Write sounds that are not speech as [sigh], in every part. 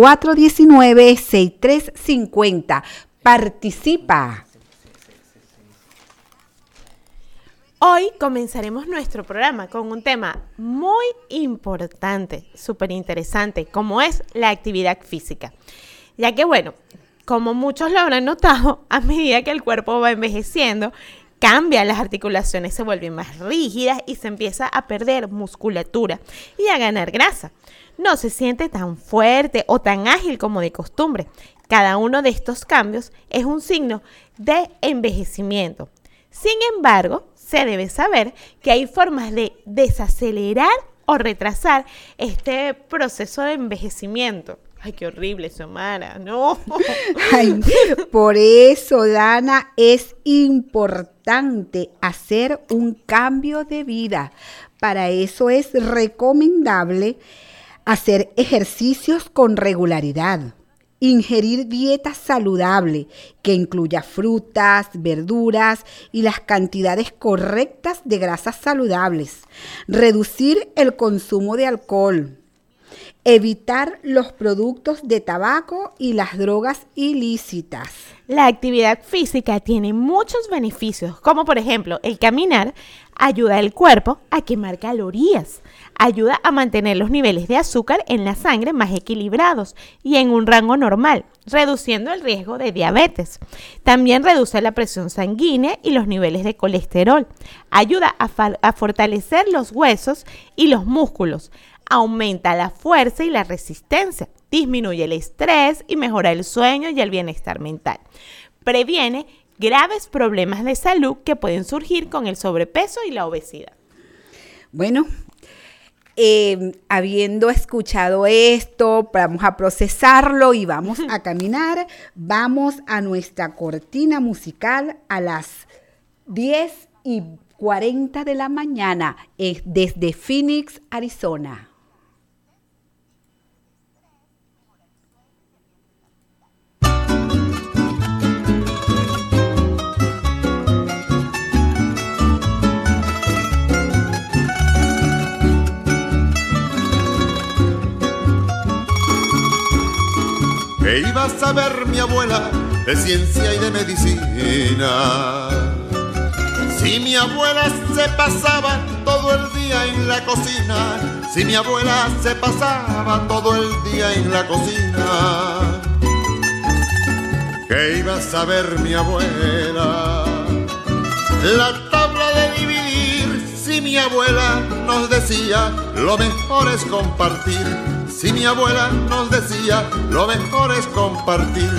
419-6350. Participa. Hoy comenzaremos nuestro programa con un tema muy importante, súper interesante, como es la actividad física. Ya que bueno, como muchos lo habrán notado, [laughs] a medida que el cuerpo va envejeciendo, cambian las articulaciones, se vuelven más rígidas y se empieza a perder musculatura y a ganar grasa. No se siente tan fuerte o tan ágil como de costumbre. Cada uno de estos cambios es un signo de envejecimiento. Sin embargo, se debe saber que hay formas de desacelerar o retrasar este proceso de envejecimiento. Ay, qué horrible, Xiomara, no. [laughs] por eso, Dana, es importante hacer un cambio de vida. Para eso es recomendable hacer ejercicios con regularidad Ingerir dieta saludable que incluya frutas, verduras y las cantidades correctas de grasas saludables. Reducir el consumo de alcohol. Evitar los productos de tabaco y las drogas ilícitas. La actividad física tiene muchos beneficios, como por ejemplo el caminar ayuda al cuerpo a quemar calorías ayuda a mantener los niveles de azúcar en la sangre más equilibrados y en un rango normal, reduciendo el riesgo de diabetes. También reduce la presión sanguínea y los niveles de colesterol. Ayuda a, fortalecer los huesos y los músculos. Aumenta la fuerza y la resistencia. Disminuye el estrés y mejora el sueño y el bienestar mental. Previene graves problemas de salud que pueden surgir con el sobrepeso y la obesidad. Bueno, Em, habiendo escuchado esto, vamos a procesarlo y vamos a caminar. Vamos a nuestra cortina musical a las 10 y 40 de la mañana eh, desde Phoenix, Arizona. Iba a saber mi abuela de ciencia y de medicina. Si mi abuela se pasaba todo el día en la cocina, si mi abuela se pasaba todo el día en la cocina, ¿qué iba a saber mi abuela? La tabla de dividir, si mi abuela nos decía, lo mejor es compartir si mi abuela nos decía, lo mejor es compartir.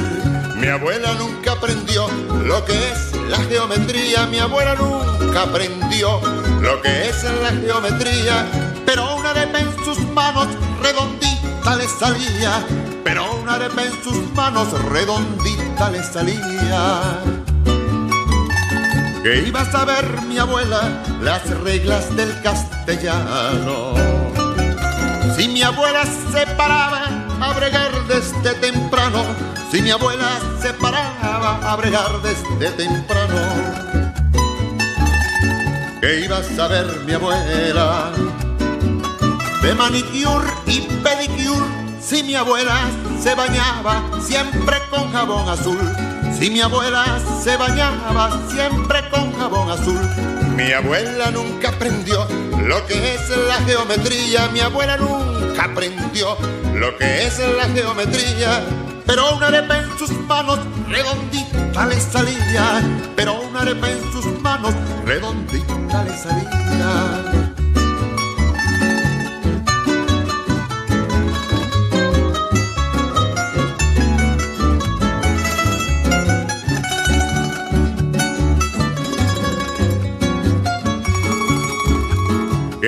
Mi abuela nunca aprendió lo que es la geometría, mi abuela nunca aprendió lo que es la geometría, pero una arepa en sus manos redondita le salía, pero una arepa en sus manos redondita le salía. Que iba a saber mi abuela las reglas del castellano si mi abuela se paraba a bregar desde temprano, si mi abuela se paraba a bregar desde temprano, ¿qué iba a saber mi abuela? De manicure y pedicure, si mi abuela se bañaba siempre con jabón azul, si mi abuela se bañaba siempre con jabón azul, mi abuela nunca aprendió lo que es la geometría, mi abuela nunca aprendió lo que es la geometría, pero una arepa en sus manos redondita le salía, pero una arepa en sus manos redondita le salía.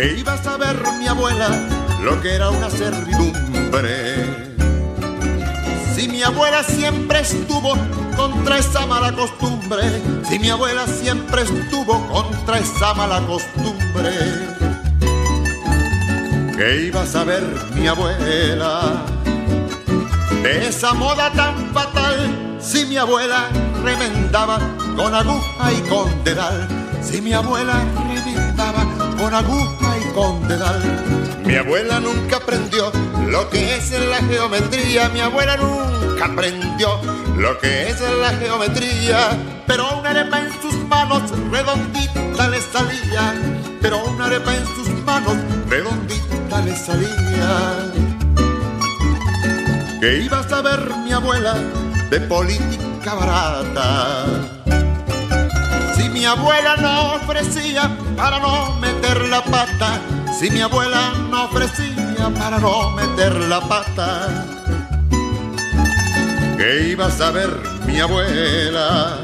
¿Qué iba a saber mi abuela lo que era una servidumbre. Si mi abuela siempre estuvo contra esa mala costumbre, si mi abuela siempre estuvo contra esa mala costumbre, ¿qué iba a saber mi abuela de esa moda tan fatal? Si mi abuela remendaba con aguja y con dedal, si mi abuela remendaba con aguja Mi abuela nunca aprendió lo que es la geometría. Mi abuela nunca aprendió lo que es la geometría. Pero una arepa en sus manos redondita le salía. Pero una arepa en sus manos redondita le salía. Que iba a saber mi abuela de política barata? Mi abuela no ofrecía para no meter la pata si mi abuela no ofrecía para no meter la pata. ¿Qué iba a saber mi abuela?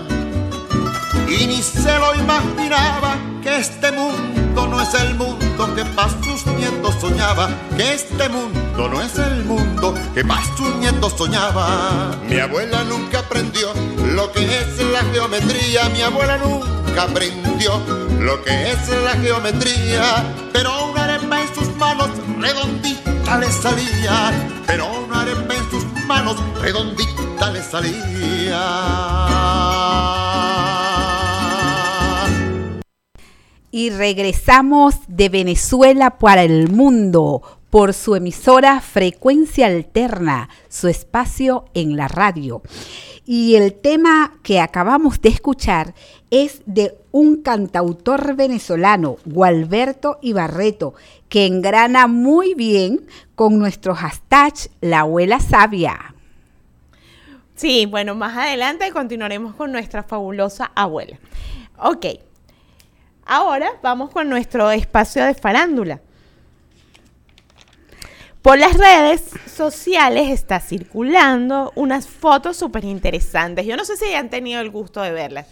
Y ni se lo imaginaba que este mundo no es el mundo que para sus nietos soñaba, que este mundo no es el mundo que para sus nietos soñaba. Mi abuela nunca aprendió lo que es la geometría, mi abuela nunca aprendió lo que es la geometría, pero manos redondita le salía, pero una arepa en sus manos redondita le salía. Y regresamos de Venezuela para el mundo por su emisora Frecuencia Alterna, su espacio en la radio. Y el tema que acabamos de escuchar es de un cantautor venezolano, Gualberto Ibarreto, que engrana muy bien con nuestro hashtag La Abuela Sabia. Sí, bueno, más adelante continuaremos con nuestra fabulosa abuela. Ok, ahora vamos con nuestro espacio de farándula. Por las redes sociales está circulando unas fotos súper interesantes. Yo no sé si han tenido el gusto de verlas.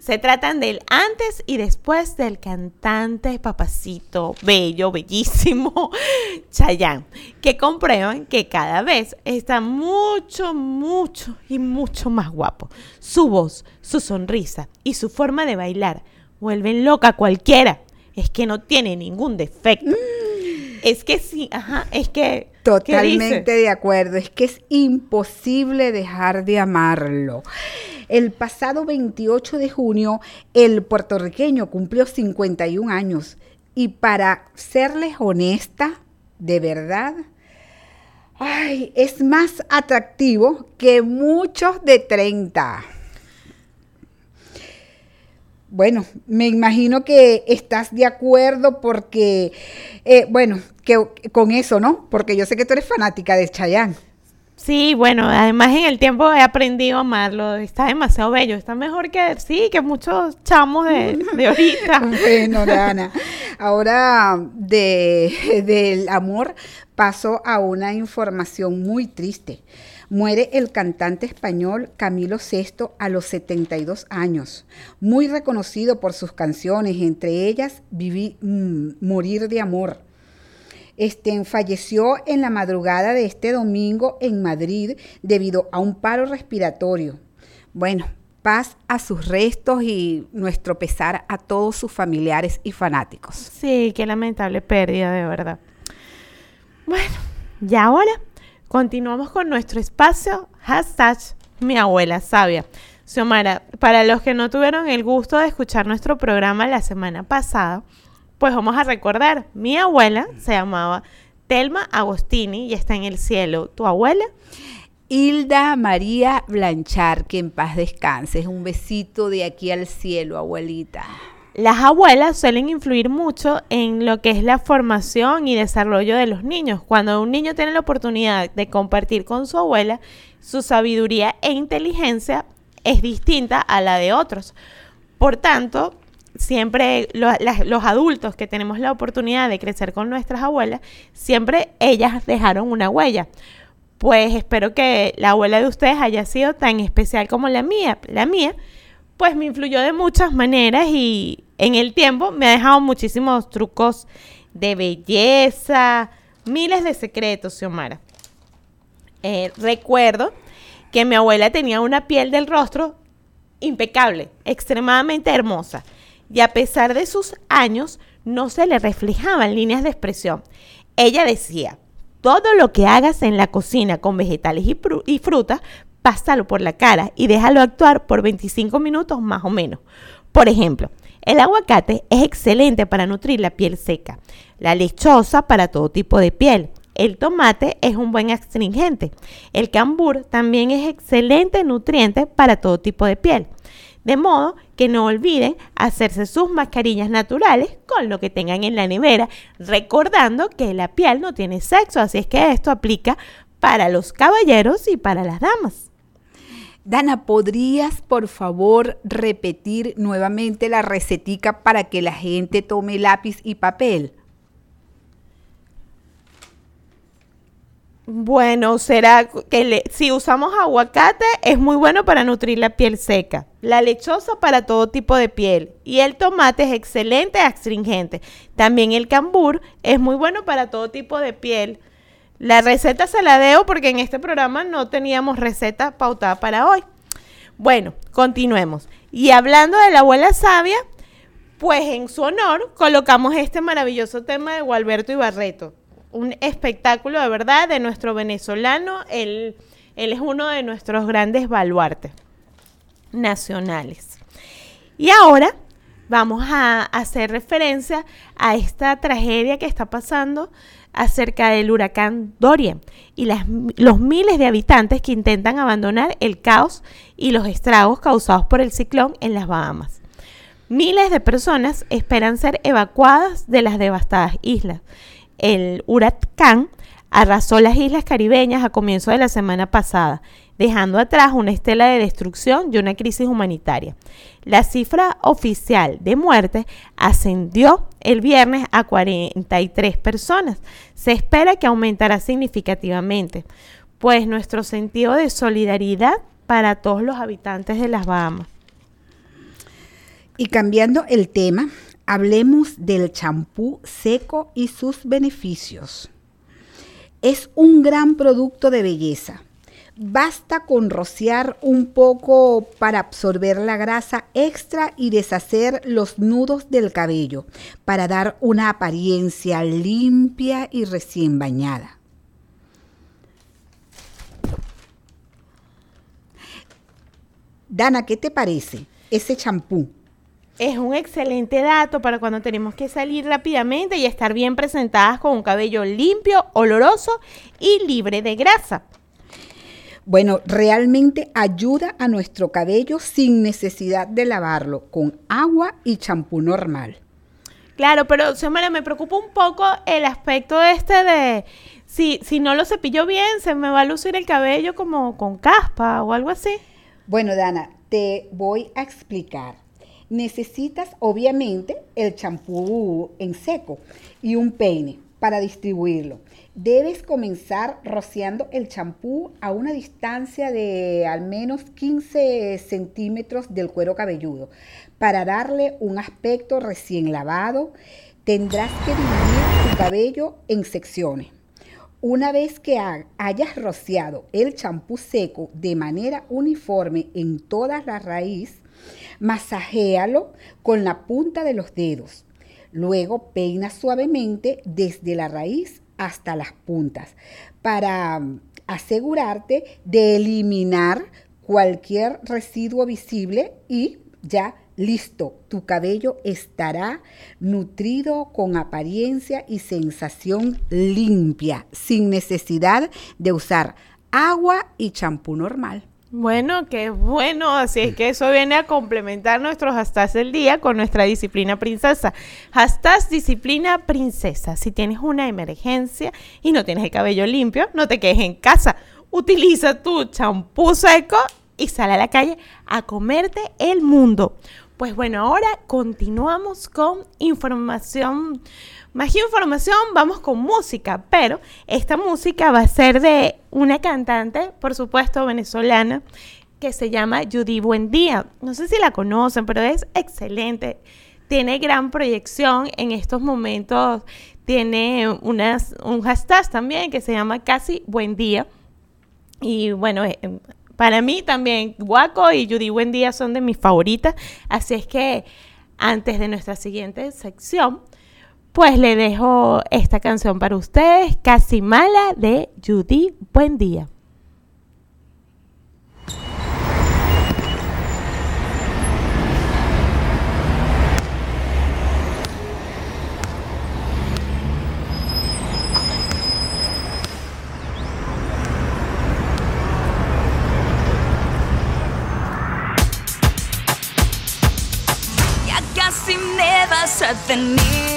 Se tratan del antes y después del cantante papacito bello, bellísimo [laughs] Chayanne, que comprueban que cada vez está mucho, mucho y mucho más guapo. Su voz, su sonrisa y su forma de bailar vuelven loca a cualquiera. Es que no tiene ningún defecto. Es que sí, ajá, es que... Totalmente de acuerdo, es que es imposible dejar de amarlo. El pasado 28 de junio, el puertorriqueño cumplió 51 años y para serles honesta, de verdad, ay, es más atractivo que muchos de 30. Bueno, me imagino que estás de acuerdo porque, eh, bueno, que con eso, ¿no? Porque yo sé que tú eres fanática de Chayanne. Sí, bueno, además en el tiempo he aprendido a amarlo. Está demasiado bello. Está mejor que, sí, que muchos chamos de, [laughs] de ahorita. bueno, [laughs] Dana. Ahora de, [laughs] del amor paso a una información muy triste. Muere el cantante español Camilo VI a los 72 años, muy reconocido por sus canciones, entre ellas Viví, mm, Morir de Amor. Este, falleció en la madrugada de este domingo en Madrid debido a un paro respiratorio. Bueno, paz a sus restos y nuestro pesar a todos sus familiares y fanáticos. Sí, qué lamentable pérdida, de verdad. Bueno, y ahora Continuamos con nuestro espacio, hashtag mi abuela sabia. Xiomara, para los que no tuvieron el gusto de escuchar nuestro programa la semana pasada, pues vamos a recordar, mi abuela se llamaba Telma Agostini y está en el cielo. ¿Tu abuela? Hilda María Blanchar, que en paz descanse. Un besito de aquí al cielo, abuelita. Las abuelas suelen influir mucho en lo que es la formación y desarrollo de los niños. Cuando un niño tiene la oportunidad de compartir con su abuela, su sabiduría e inteligencia es distinta a la de otros. Por tanto, siempre los adultos que tenemos la oportunidad de crecer con nuestras abuelas, siempre ellas dejaron una huella. Pues espero que la abuela de ustedes haya sido tan especial como la mía. La mía pues me influyó de muchas maneras y en el tiempo me ha dejado muchísimos trucos de belleza, miles de secretos, Xiomara. Eh, recuerdo que mi abuela tenía una piel del rostro impecable, extremadamente hermosa, y a pesar de sus años no se le reflejaban líneas de expresión. Ella decía, todo lo que hagas en la cocina con vegetales y, y frutas pásalo por la cara y déjalo actuar por 25 minutos más o menos. Por ejemplo, El aguacate es excelente para nutrir la piel seca, la lechosa para todo tipo de piel. El tomate es un buen astringente. El cambur también es excelente nutriente para todo tipo de piel. De modo que no olviden hacerse sus mascarillas naturales con lo que tengan en la nevera, recordando que la piel no tiene sexo, así es que esto aplica para los caballeros y para las damas. Dana, ¿podrías por favor repetir nuevamente la recetica para que la gente tome lápiz y papel? Bueno, será que si usamos aguacate es muy bueno para nutrir la piel seca. La lechosa para todo tipo de piel. Y el tomate es excelente astringente. También el cambur es muy bueno para todo tipo de piel. La receta se la debo porque en este programa no teníamos receta pautada para hoy. Bueno, continuemos. Y hablando de la abuela sabia, pues en su honor colocamos este maravilloso tema de Gualberto Ibarreto un espectáculo de verdad de nuestro venezolano. Él, él es uno de nuestros grandes baluartes nacionales. Y ahora vamos a hacer referencia a esta tragedia que está pasando acerca del huracán Dorian y los miles de habitantes que intentan abandonar el caos y los estragos causados por el ciclón en las Bahamas. Miles de personas esperan ser evacuadas de las devastadas islas el huracán arrasó las islas caribeñas a comienzo de la semana pasada, dejando atrás una estela de destrucción y una crisis humanitaria. La cifra oficial de muertes ascendió el viernes a 43 personas. Se espera que aumentará significativamente, pues nuestro sentido de solidaridad para todos los habitantes de las Bahamas. Y cambiando el tema, hablemos del champú seco y sus beneficios. Es un gran producto de belleza. Basta con rociar un poco para absorber la grasa extra y deshacer los nudos del cabello para dar una apariencia limpia y recién bañada. Dana, ¿qué te parece ese champú? es un excelente dato para cuando tenemos que salir rápidamente y estar bien presentadas con un cabello limpio, oloroso y libre de grasa. Bueno, realmente ayuda a nuestro cabello sin necesidad de lavarlo con agua y champú normal. Claro, pero Xiomara, me preocupa un poco el aspecto este de si, si no lo cepillo bien, se me va a lucir el cabello como con caspa o algo así. Bueno, Dana, te voy a explicar necesitas obviamente el champú en seco y un peine para distribuirlo. Debes comenzar rociando el champú a una distancia de al menos 15 centímetros del cuero cabelludo. Para darle un aspecto recién lavado, tendrás que dividir tu cabello en secciones. Una vez que hayas rociado el champú seco de manera uniforme en toda la raíz, Masajéalo con la punta de los dedos. Luego peina suavemente desde la raíz hasta las puntas para mm, asegurarte de eliminar cualquier residuo visible y ya listo, tu cabello estará nutrido con apariencia y sensación limpia, sin necesidad de usar agua y champú normal. Bueno, qué bueno. Así es que eso viene a complementar nuestros hashtags del día con nuestra disciplina princesa. Hashtag disciplina princesa. Si tienes una emergencia y no tienes el cabello limpio, no te quedes en casa. Utiliza tu champú seco y sale a la calle a comerte el mundo. Pues bueno, ahora continuamos con información más que información, vamos con música, pero esta música va a ser de una cantante, por supuesto, venezolana, que se llama Judy Buendía. No sé si la conocen, pero es excelente. Tiene gran proyección en estos momentos. Tiene unas, un hashtag también que se llama Casi Buen Día. Y bueno, eh, para mí también Guaco y Judy Buendía son de mis favoritas. Así es que antes de nuestra siguiente sección, pues le dejo esta canción para ustedes, Casi Mala de Judy. Buen día. Ya casi me vas a tener.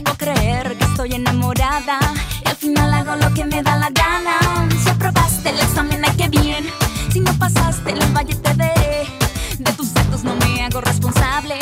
Rara. Te hago creer que estoy enamorada. Y al final hago lo que me da la gana. Si aprobaste el examen, ay, qué bien. Si no pasaste, el valle te veré. De tus actos no me hago responsable.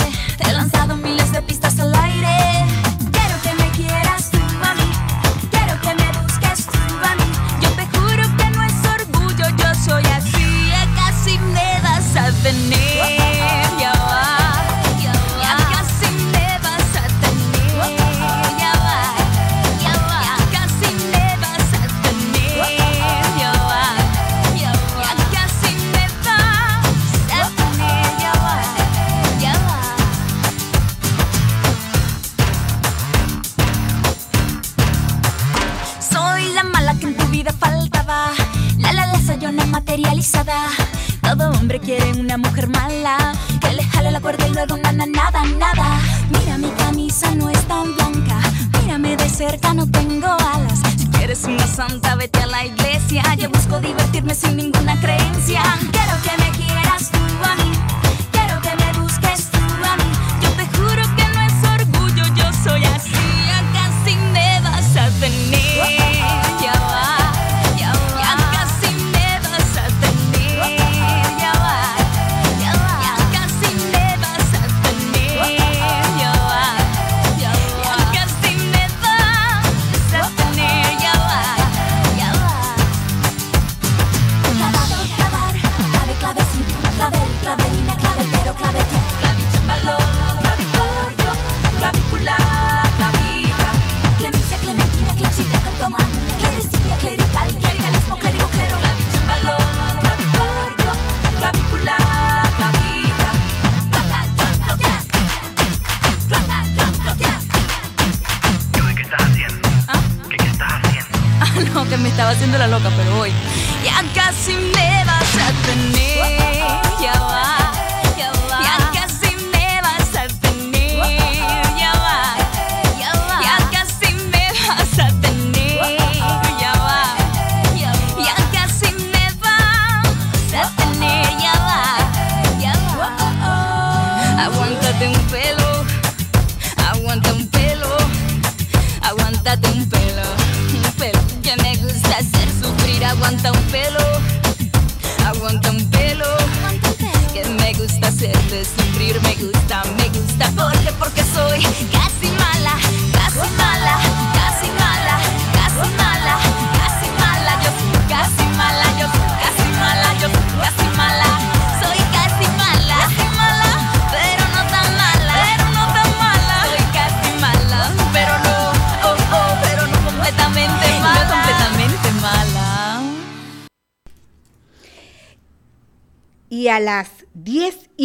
Mujer mala. Que le jale la cuerda y luego nada, nada, nada. Mira, mi camisa no es tan blanca. Mírame de cerca, no tengo alas. Si quieres una santa, vete a la iglesia. Yo busco divertirme sin ninguna creencia. Quiero que me quieras tú a mí. La loca, pero hoy ya casi me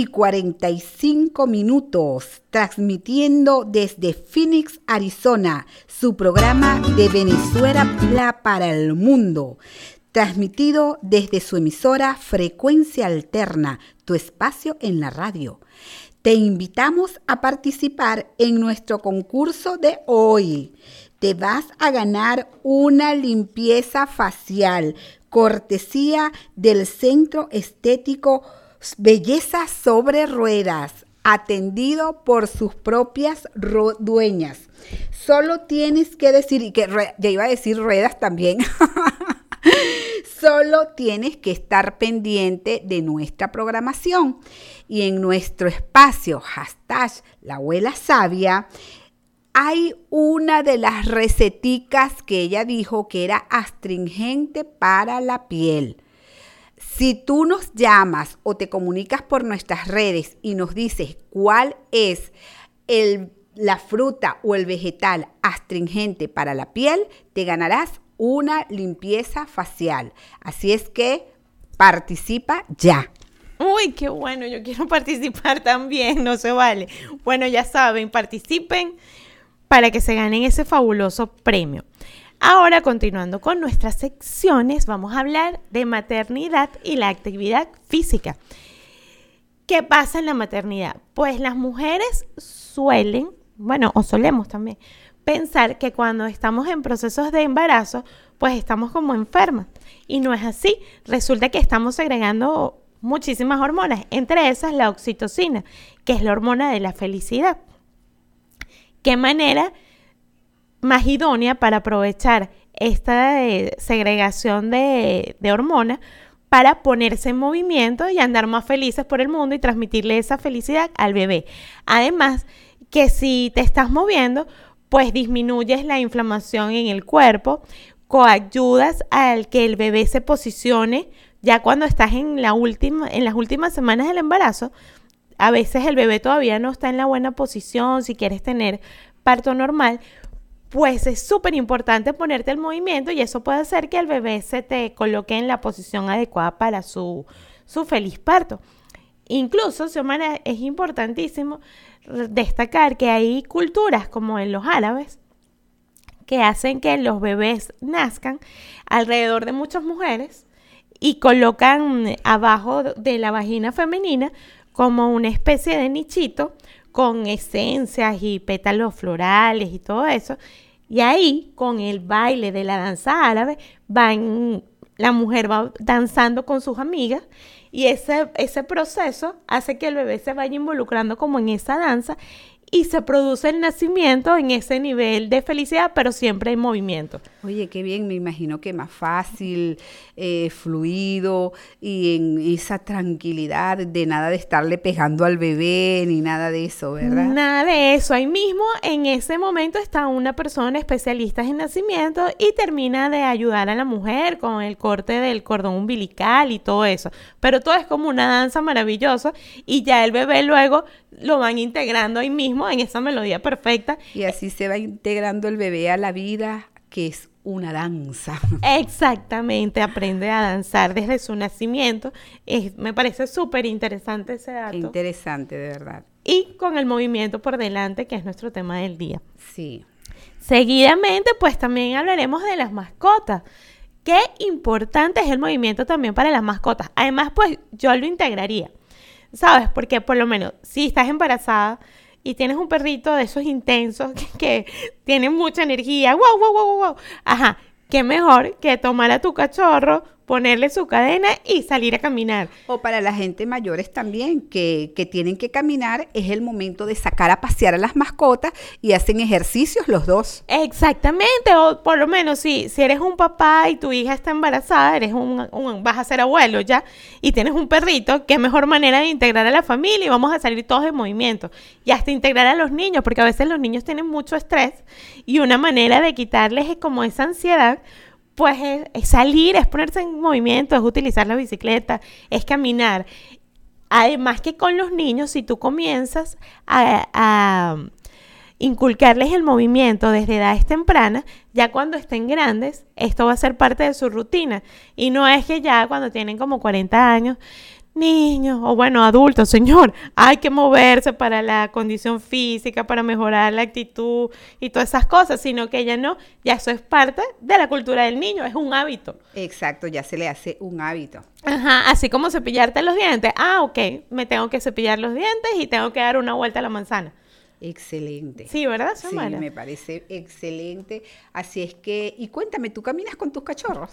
y 45 minutos, transmitiendo desde Phoenix, Arizona, su programa de Venezuela para el mundo, transmitido desde su emisora Frecuencia Alterna, tu espacio en la radio. Te invitamos a participar en nuestro concurso de hoy. Te vas a ganar una limpieza facial, cortesía del Centro Estético Belleza sobre Ruedas, atendido por sus propias ro- dueñas. Solo tienes que decir, y que ya iba a decir ruedas también. [laughs] Solo tienes que estar pendiente de nuestra programación y en nuestro espacio hashtag la abuela sabia hay una de las receticas que ella dijo que era astringente para la piel. Si tú nos llamas o te comunicas por nuestras redes y nos dices cuál es el- la fruta o el vegetal astringente para la piel, te ganarás una limpieza facial. Así es que participa ya. Uy, qué bueno, yo quiero [laughs] participar también, no se vale. Bueno, ya saben, participen para que se ganen ese fabuloso premio. Ahora, continuando con nuestras secciones, vamos a hablar de maternidad y la actividad física. ¿Qué pasa en la maternidad? Pues las mujeres suelen, bueno, o solemos también, pensar que cuando estamos en procesos de embarazo, pues estamos como enfermas. Y no es así. Resulta que estamos segregando muchísimas hormonas, entre esas la oxitocina, que es la hormona de la felicidad. ¿Qué manera más idónea para aprovechar esta eh, segregación de, de hormonas para ponerse en movimiento y andar más felices por el mundo y transmitirle esa felicidad al bebé? Además, que si te estás moviendo, pues disminuyes la inflamación en el cuerpo, coayudas al que el bebé se posicione ya cuando estás en, la última, en las últimas semanas del embarazo. A veces el bebé todavía no está en la buena posición, si quieres tener parto normal, pues es súper importante ponerte el movimiento y eso puede hacer que el bebé se te coloque en la posición adecuada para su, su feliz parto. Incluso, Xiomara, es importantísimo destacar que hay culturas como en los árabes que hacen que los bebés nazcan alrededor de muchas mujeres y colocan abajo de la vagina femenina como una especie de nichito con esencias y pétalos florales y todo eso. Y ahí, con el baile de la danza árabe, van, la mujer va danzando con sus amigas y ese, ese proceso hace que el bebé se vaya involucrando como en esa danza y se produce el nacimiento en ese nivel de felicidad, pero siempre en movimiento. Oye, qué bien, me imagino que más fácil, eh, fluido y en esa tranquilidad de nada de estarle pegando al bebé ni nada de eso, ¿verdad? Nada de eso. Ahí mismo, en ese momento, está una persona especialista en nacimiento y termina de ayudar a la mujer con el corte del cordón umbilical y todo eso. Pero todo es como una danza maravillosa y ya el bebé luego lo van integrando ahí mismo en esa melodía perfecta. Y así se va integrando el bebé a la vida, que es una danza. [laughs] Exactamente, aprende a danzar desde su nacimiento. Es- me parece súper interesante ese dato. Interesante, de verdad. y con el movimiento por delante, que es nuestro tema del día. Sí. Seguidamente, pues también hablaremos de las mascotas. Qué importante es el movimiento también para las mascotas. Además, pues yo lo integraría. ¿Sabes? Porque por lo menos si estás embarazada y tienes un perrito de esos intensos [laughs] que, que tiene mucha energía, wow, wow, wow, wow. Ajá, qué mejor que tomar a tu cachorro, ponerle su cadena y salir a caminar. O para la gente mayores también, que, que tienen que caminar, es el momento de sacar a pasear a las mascotas y hacen ejercicios los dos. Exactamente, o por lo menos si, si eres un papá y tu hija está embarazada, eres un, un- vas a ser abuelo ya, y tienes un perrito, qué mejor manera de integrar a la familia y vamos a salir todos en movimiento. Y hasta integrar a los niños, porque a veces los niños tienen mucho estrés y una manera de quitarles es como esa ansiedad, pues es, es salir, es ponerse en movimiento, es utilizar la bicicleta, es caminar. Además que con los niños, si tú comienzas a, a inculcarles el movimiento desde edades tempranas, ya cuando estén grandes, esto va a ser parte de su rutina. Y no es que ya cuando tienen como 40 años, niños o bueno, adultos, señor, hay que moverse para la condición física, para mejorar la actitud y todas esas cosas, sino que ya no, ya eso es parte de la cultura del niño, es un hábito. Exacto, ya se le hace un hábito. Ajá, así como cepillarte los dientes. Ah, ok, me tengo que cepillar los dientes y tengo que dar una vuelta a la manzana. Excelente. Sí, ¿verdad, Sí, Xiomara? me parece excelente. Así es que, y cuéntame, ¿tú caminas con tus cachorros?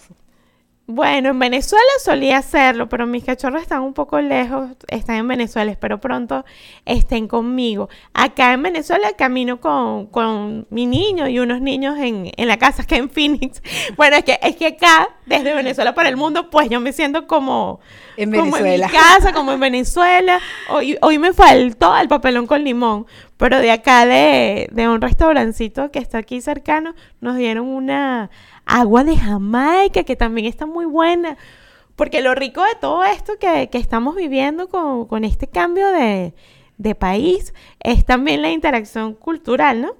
Bueno, en Venezuela solía hacerlo, pero mis cachorros están un poco lejos, están en Venezuela, espero pronto estén conmigo. Acá en Venezuela camino con, con mi niño y unos niños en, en la casa, que en Phoenix. [laughs] Bueno, es que, es que acá, desde Venezuela para el mundo, pues yo me siento como, En como en mi Venezuela. [laughs] casa, como en Venezuela. Hoy, hoy me faltó el papelón con limón, pero de acá de, de un restaurancito que está aquí cercano, nos dieron una agua de Jamaica que también está muy buena. Porque lo rico de todo esto que, que estamos viviendo con, con este cambio de, de país es también la interacción cultural, ¿no?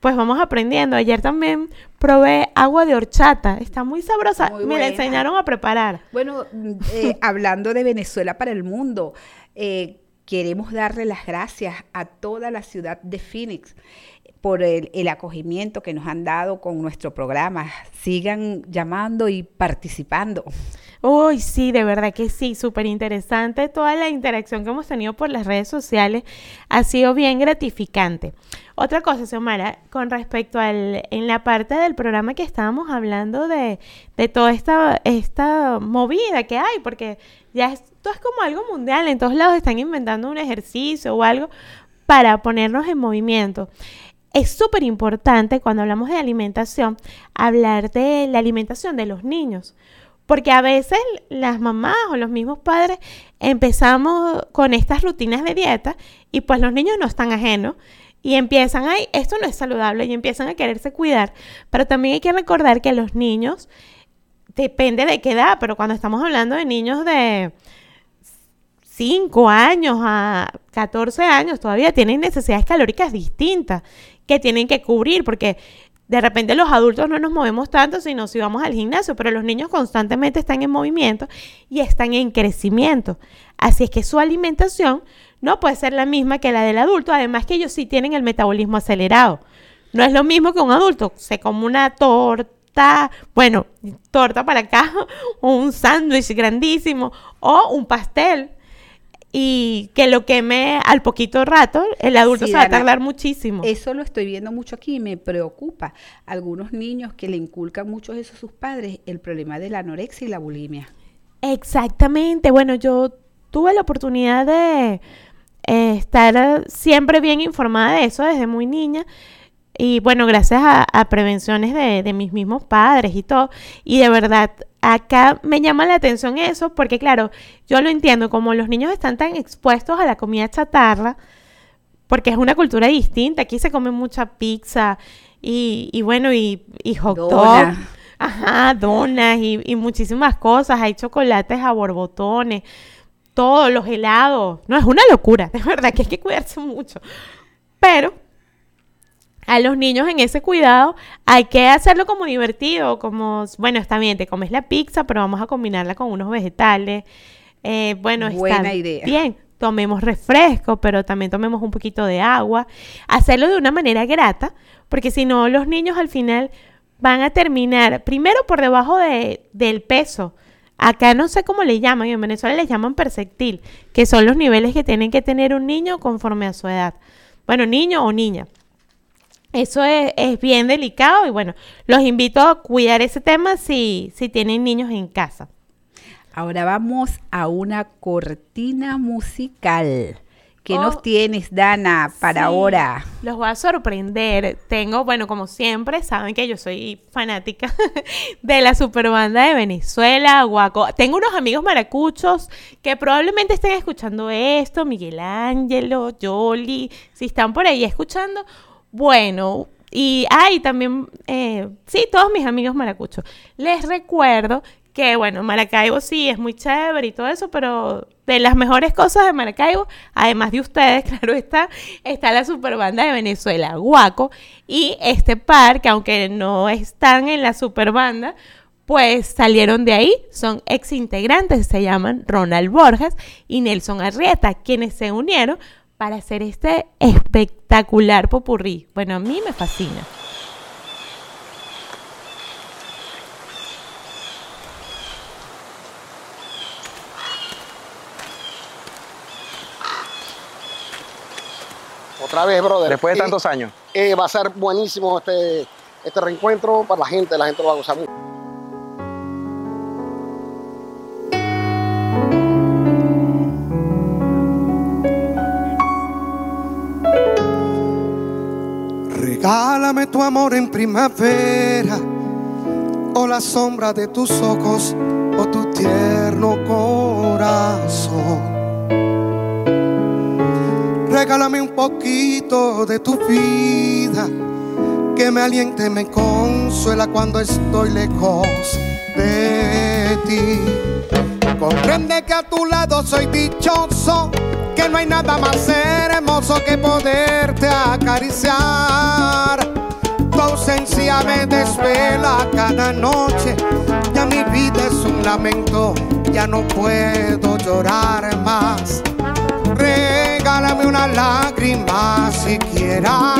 Pues vamos aprendiendo. Ayer también probé agua de horchata. Está muy sabrosa. Muy Me la enseñaron a preparar. Bueno, mm, eh, [laughs] hablando de Venezuela para el mundo, eh, queremos darle las gracias a toda la ciudad de Phoenix por el, el acogimiento que nos han dado con nuestro programa. Sigan llamando y participando. Uy, sí, de verdad que sí, súper interesante. Toda la interacción que hemos tenido por las redes sociales ha sido bien gratificante. Otra cosa, Xiomara, con respecto al, en la parte del programa que estábamos hablando de, de toda esta, esta movida que hay, porque ya esto es como algo mundial, en todos lados están inventando un ejercicio o algo para ponernos en movimiento. Es súper importante cuando hablamos de alimentación, hablar de la alimentación de los niños. Porque a veces las mamás o los mismos padres empezamos con estas rutinas de dieta y pues los niños no están ajenos y empiezan, ay, esto no es saludable y empiezan a quererse cuidar. Pero también hay que recordar que los niños, depende de qué edad, pero cuando estamos hablando de niños de 5 años a 14 años, todavía tienen necesidades calóricas distintas que tienen que cubrir porque de repente los adultos no nos movemos tanto, sino si vamos al gimnasio, pero los niños constantemente están en movimiento y están en crecimiento. Así es que su alimentación no puede ser la misma que la del adulto, además que ellos sí tienen el metabolismo acelerado. No es lo mismo que un adulto se come una torta, bueno, torta para acá, o [laughs] un sándwich grandísimo, o un pastel, y que lo queme al poquito rato, el adulto Sí, se va a tardar muchísimo. Eso lo estoy viendo mucho aquí y me preocupa. Algunos niños que le inculcan mucho eso a sus padres, el problema de la anorexia y la bulimia. Exactamente. Bueno, yo tuve la oportunidad de eh, estar siempre bien informada de eso desde muy niña. Y bueno, gracias a, a prevenciones de, de mis mismos padres y todo. Y de verdad, acá me llama la atención eso, porque claro, yo lo entiendo, como los niños están tan expuestos a la comida chatarra, porque es una cultura distinta. Aquí se come mucha pizza y, y bueno, y, y hot dog. Dona. Ajá, donas y, y muchísimas cosas. Hay chocolates a borbotones, todos los helados. No, es una locura, [laughs] de verdad que hay que cuidarse mucho. Pero a los niños en ese cuidado hay que hacerlo como divertido, como, bueno, está bien, te comes la pizza, pero vamos a combinarla con unos vegetales. Eh, bueno, Buena está idea. bien, tomemos refresco, pero también tomemos un poquito de agua. Hacerlo de una manera grata, porque si no, los niños al final van a terminar, primero por debajo de, del peso. Acá no sé cómo le llaman, en Venezuela le llaman perceptil, que son los niveles que tienen que tener un niño conforme a su edad. Bueno, niño o niña. Eso es, es bien delicado y bueno, los invito a cuidar ese tema si, si tienen niños en casa. Ahora vamos a una cortina musical. ¿Qué Oh, nos tienes, Dana, para Sí, ahora? Los voy a sorprender. Tengo, bueno, como siempre, saben que yo soy fanática [laughs] de la superbanda de Venezuela, Guaco. Tengo unos amigos maracuchos que probablemente estén escuchando esto, Miguel Ángelo, Yoli, si están por ahí escuchando. Bueno, y hay también, eh, sí, todos mis amigos maracuchos. Les recuerdo que, bueno, Maracaibo sí es muy chévere y todo eso, pero de las mejores cosas de Maracaibo, además de ustedes, [laughs] claro está, está la superbanda de Venezuela, Guaco, y este par, que aunque no están en la superbanda, pues salieron de ahí, son ex integrantes, se llaman Ronald Borjas y Nelson Arrieta, quienes se unieron para hacer este espectacular popurrí. Bueno, a mí me fascina. Otra vez, brother. Después de Eh, tantos años. eh, va a ser buenísimo este, este reencuentro para la gente. La gente lo va a gozar mucho. Regálame tu amor en primavera, o la sombra de tus ojos, o tu tierno corazón. Regálame un poquito de tu vida, que me aliente, me consuela cuando estoy lejos de ti. Comprende que a tu lado soy dichoso, que no hay nada más hermoso que poderte acariciar. Tu ausencia me desvela cada noche, ya mi vida es un lamento, ya no puedo llorar más. Regálame una lágrima siquiera,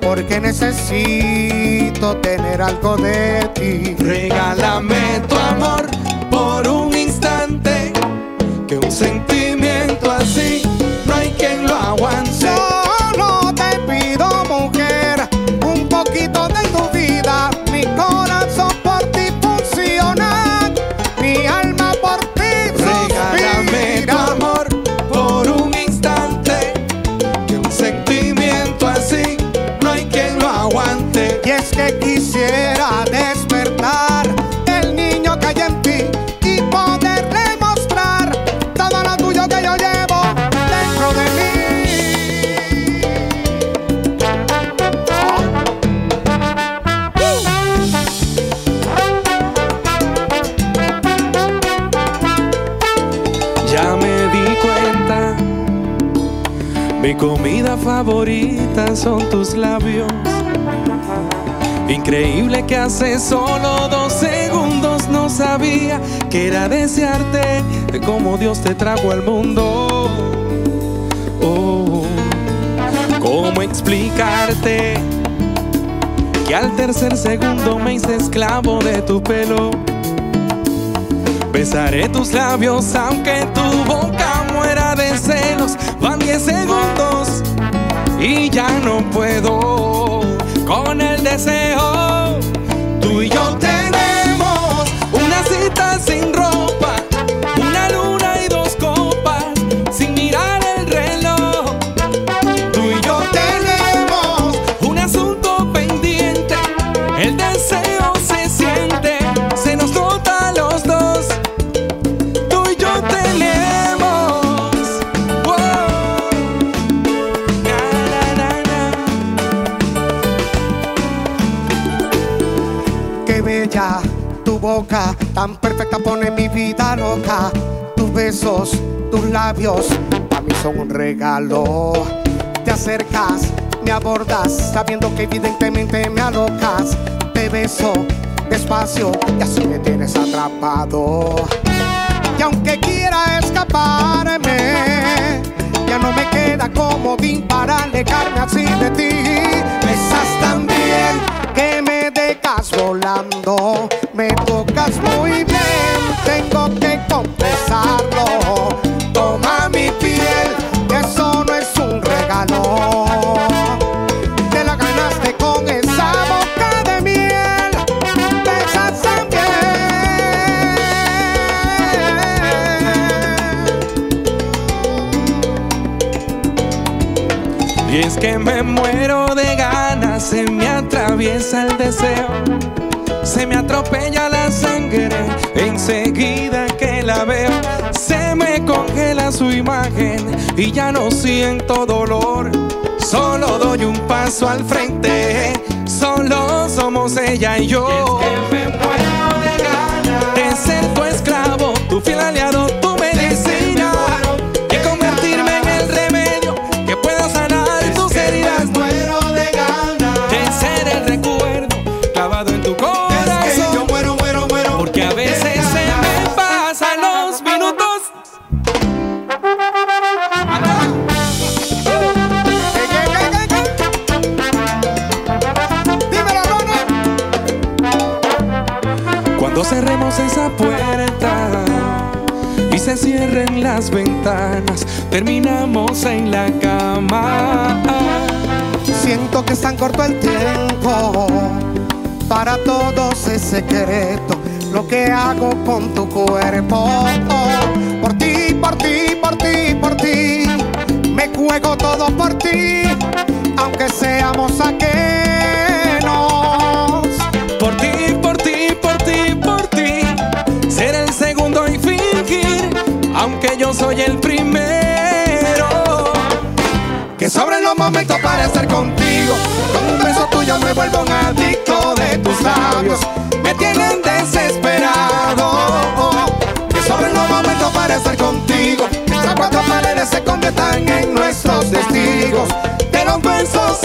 porque necesito tener algo de ti. Regálame tu amor por un instante, que un sentimiento así mi comida favorita son tus labios. Increíble que hace solo dos segundos no sabía que era desearte como Dios te trajo al mundo. Oh, ¿cómo explicarte que al tercer segundo me hice esclavo de tu pelo? Besaré tus labios aunque tu boca de. Van 10 segundos y ya no puedo con el deseo. Tú y yo tenemos una cita sin ropa, pone mi vida loca. Tus besos, tus labios, a mí son un regalo. Te acercas, me abordas, sabiendo que evidentemente me alocas. Te beso despacio y así me tienes atrapado. Y aunque quiera escaparme, ya no me queda comodín para alejarme así de ti. Imagen y ya no siento dolor, solo doy un paso al frente, solo somos ella y yo. Y es que me muero de ganas de ser tu esclavo, tu fiel aliado, y se cierren las ventanas, terminamos en la cama. Siento que es tan corto el tiempo. Para todos es secreto lo que hago con tu cuerpo. Por ti, por ti, por ti, por ti. Me juego todo por ti, aunque seamos ajenos. Aunque yo soy el primero. Que sobren los momentos para estar contigo. Con un beso tuyo me vuelvo un adicto de tus labios. Me tienen desesperado. Que sobren los momentos para estar contigo. Que estas cuatro paredes se conviertan en nuestros testigos de los besos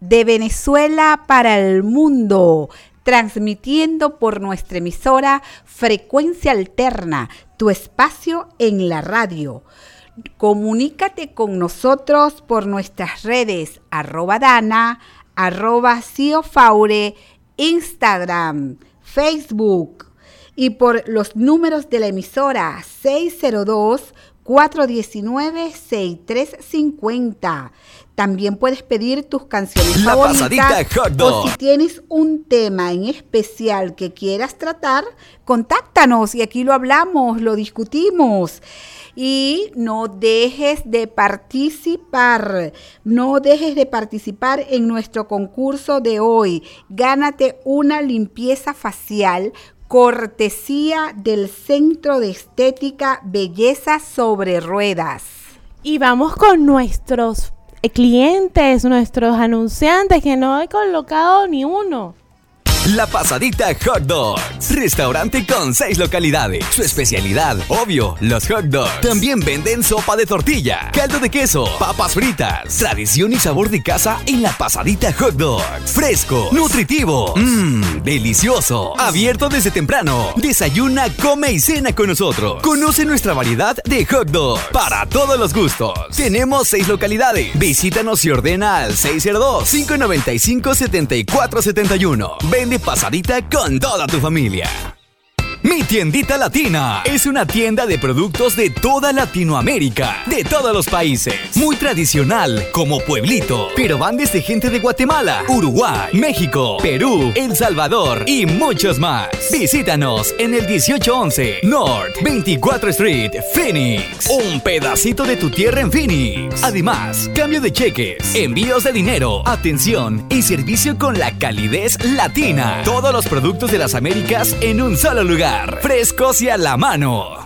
de Venezuela para el mundo, transmitiendo por nuestra emisora Frecuencia Alterna, tu espacio en la radio. Comunícate con nosotros por nuestras redes arroba dana, arroba ciofaure, Instagram, Facebook y por los números de la emisora 602 419-6350. También puedes pedir tus canciones La favoritas pasadita hot dog. o si tienes un tema en especial que quieras tratar, contáctanos y aquí lo hablamos, lo discutimos. Y no dejes de participar, no dejes de participar en nuestro concurso de hoy. Gánate una limpieza facial cortesía del Centro de Estética Belleza sobre Ruedas. Y vamos con nuestros clientes, nuestros anunciantes, que no he colocado ni uno. La Pasadita Hot Dogs. Restaurante con seis localidades. Su especialidad, obvio, los hot dogs. También venden sopa de tortilla, caldo de queso, papas fritas. Tradición y sabor de casa en la Pasadita Hot Dogs. Fresco, nutritivo, mmm, delicioso. Abierto desde temprano. Desayuna, come y cena con nosotros. Conoce nuestra variedad de hot dogs para todos los gustos. Tenemos seis localidades. Visítanos y ordena al 602-595-7471. Vende pasadita con toda tu familia. Mi tiendita latina es una tienda de productos de toda Latinoamérica, de todos los países. Muy tradicional, como pueblito, pero van desde gente de Guatemala, Uruguay, México, Perú, El Salvador y muchos más. Visítanos en el 1811 North 24 Street, Phoenix. Un pedacito de tu tierra en Phoenix. Además, cambio de cheques, envíos de dinero, atención y servicio con la calidez latina. Todos los productos de las Américas en un solo lugar. Frescos y a la mano.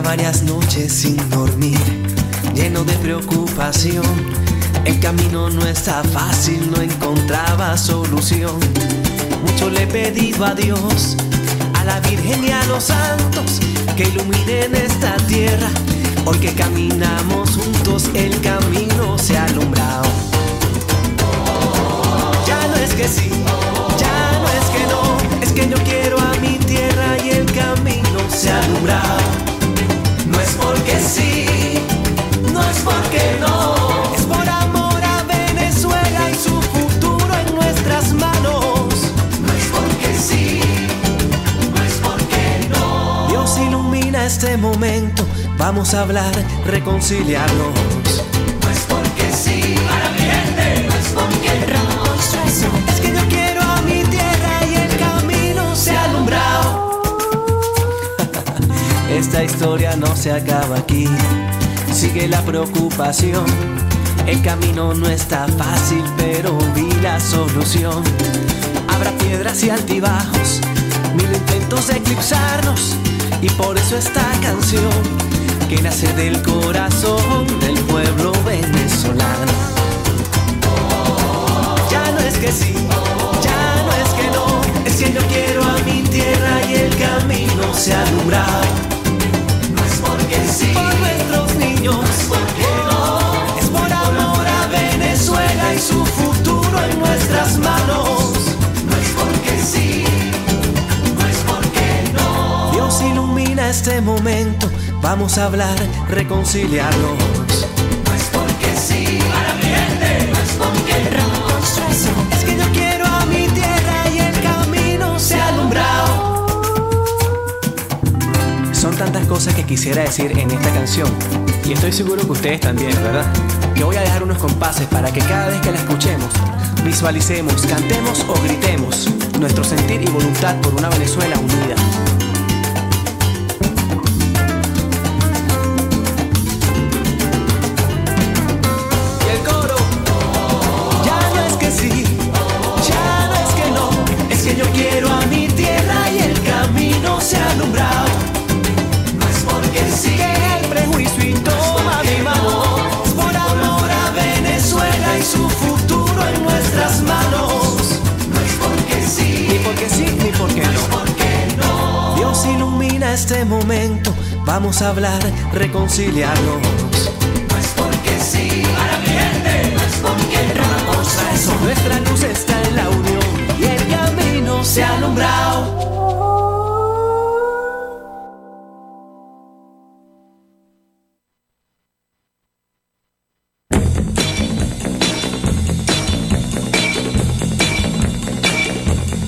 Varias noches sin dormir, lleno de preocupación. El camino no está fácil, no encontraba solución. Mucho le he pedido a Dios, a la Virgen y a los santos, que iluminen esta tierra. Hoy que caminamos juntos, el camino se ha alumbrado. Ya no es que sí, ya no es que no, es que yo quiero a mi tierra y el camino se ha alumbrado. No es porque no, es por amor a Venezuela y su futuro en nuestras manos. No es porque sí, no es porque no. Dios ilumina este momento, vamos a hablar, reconciliarnos. Esta historia no se acaba aquí, sigue la preocupación. El camino no está fácil, pero vi la solución. Habrá piedras y altibajos, mil intentos de eclipsarnos, y por eso esta canción que nace del corazón del pueblo venezolano. Ya no es que sí, ya no es que no, es que yo quiero a mi tierra y el camino se ha este momento, vamos a hablar, reconciliarnos. No es porque sí, para mi gente, no es porque no. Son tantas cosas que quisiera decir en esta canción. Y estoy seguro que ustedes también, ¿verdad? Yo voy a dejar unos compases para que cada vez que la escuchemos, visualicemos, cantemos o gritemos nuestro sentir y voluntad por una Venezuela unida. Vamos hablar, reconciliarnos. No es porque sí, para mi gente, no es porque no la. Nuestra luz está en la unión y el camino se ha alumbrado.